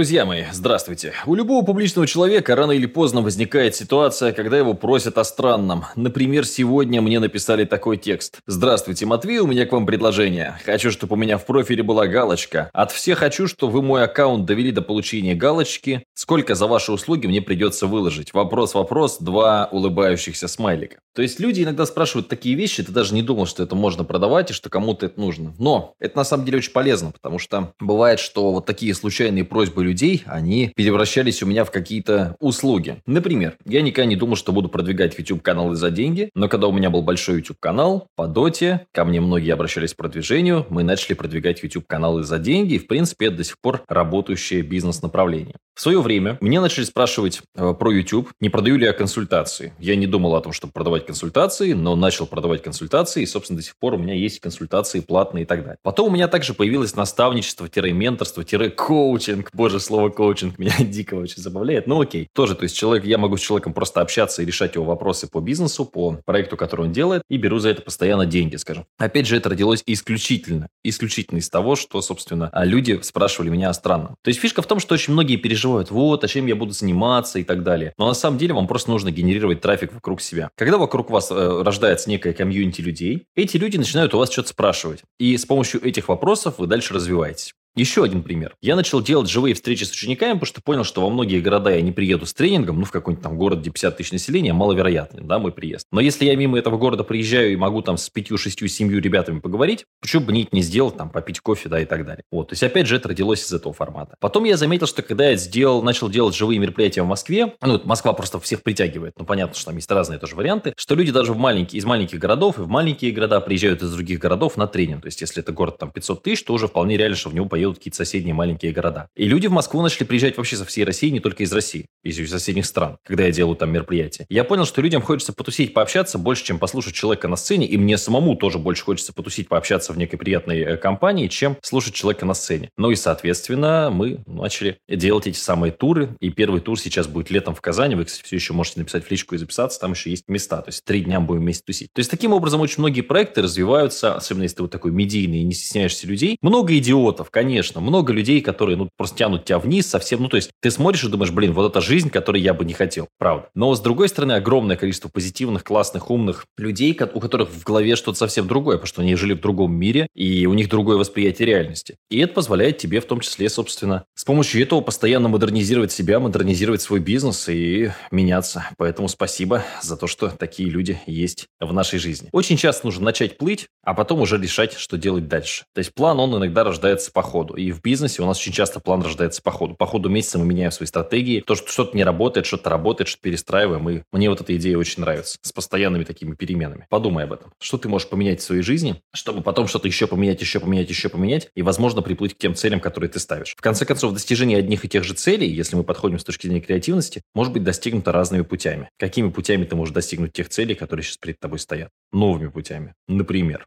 Друзья мои, здравствуйте. У любого публичного человека рано или поздно возникает ситуация, когда его просят о странном. Например, сегодня мне написали такой текст. Здравствуйте, Матвей, у меня к вам предложение. Хочу, чтобы у меня в профиле была галочка. От всех хочу, чтобы вы мой аккаунт довели до получения галочки. Сколько за ваши услуги мне придется выложить? Вопрос, вопрос, два улыбающихся смайлика. То есть люди иногда спрашивают такие вещи, ты даже не думал, что это можно продавать и что кому-то это нужно. Но это на самом деле очень полезно, потому что бывает, что вот такие случайные просьбы людей, они превращались у меня в какие-то услуги. Например, я никогда не думал, что буду продвигать YouTube-каналы за деньги, но когда у меня был большой YouTube-канал по доте, ко мне многие обращались к продвижению, мы начали продвигать YouTube-каналы за деньги, и в принципе это до сих пор работающее бизнес-направление. В свое время мне начали спрашивать э, про YouTube, не продаю ли я консультации. Я не думал о том, чтобы продавать консультации, но начал продавать консультации, и, собственно, до сих пор у меня есть консультации платные и так далее. Потом у меня также появилось наставничество-менторство-коучинг. Боже, слово коучинг меня дико очень забавляет. Ну окей, тоже, то есть человек, я могу с человеком просто общаться и решать его вопросы по бизнесу, по проекту, который он делает, и беру за это постоянно деньги, скажем. Опять же, это родилось исключительно, исключительно из того, что, собственно, люди спрашивали меня о странном. То есть фишка в том, что очень многие переживают переживают, вот, а чем я буду заниматься и так далее. Но на самом деле вам просто нужно генерировать трафик вокруг себя. Когда вокруг вас э, рождается некая комьюнити людей, эти люди начинают у вас что-то спрашивать. И с помощью этих вопросов вы дальше развиваетесь. Еще один пример. Я начал делать живые встречи с учениками, потому что понял, что во многие города я не приеду с тренингом, ну, в какой-нибудь там город, где 50 тысяч населения, маловероятно, да, мой приезд. Но если я мимо этого города приезжаю и могу там с пятью, шестью, семью ребятами поговорить, почему бы нить не сделать, там, попить кофе, да, и так далее. Вот, то есть, опять же, это родилось из этого формата. Потом я заметил, что когда я сделал, начал делать живые мероприятия в Москве, ну, Москва просто всех притягивает, ну, понятно, что там есть разные тоже варианты, что люди даже в маленькие, из маленьких городов и в маленькие города приезжают из других городов на тренинг. То есть, если это город там 500 тысяч, то уже вполне реально, что в него поедут какие-то соседние маленькие города. И люди в Москву начали приезжать вообще со всей России, не только из России, из соседних стран, когда я делаю там мероприятия. Я понял, что людям хочется потусить, пообщаться больше, чем послушать человека на сцене, и мне самому тоже больше хочется потусить, пообщаться в некой приятной э, компании, чем слушать человека на сцене. Ну и, соответственно, мы начали делать эти самые туры, и первый тур сейчас будет летом в Казани. Вы, кстати, все еще можете написать в личку и записаться, там еще есть места, то есть три дня будем вместе тусить. То есть таким образом очень многие проекты развиваются, особенно если ты вот такой медийный и не стесняешься людей. Много идиотов, конечно, много людей, людей, которые ну, просто тянут тебя вниз совсем. Ну, то есть ты смотришь и думаешь, блин, вот это жизнь, которой я бы не хотел. Правда. Но, с другой стороны, огромное количество позитивных, классных, умных людей, у которых в голове что-то совсем другое, потому что они жили в другом мире, и у них другое восприятие реальности. И это позволяет тебе в том числе, собственно, с помощью этого постоянно модернизировать себя, модернизировать свой бизнес и меняться. Поэтому спасибо за то, что такие люди есть в нашей жизни. Очень часто нужно начать плыть, а потом уже решать, что делать дальше. То есть план, он иногда рождается по ходу. И в бизнесе у нас очень часто план рождается по ходу. По ходу месяца мы меняем свои стратегии. То, что что-то не работает, что-то работает, что-то перестраиваем. И мне вот эта идея очень нравится. С постоянными такими переменами. Подумай об этом. Что ты можешь поменять в своей жизни, чтобы потом что-то еще поменять, еще поменять, еще поменять, и, возможно, приплыть к тем целям, которые ты ставишь. В конце концов, достижение одних и тех же целей, если мы подходим с точки зрения креативности, может быть достигнуто разными путями. Какими путями ты можешь достигнуть тех целей, которые сейчас перед тобой стоят? Новыми путями. Например,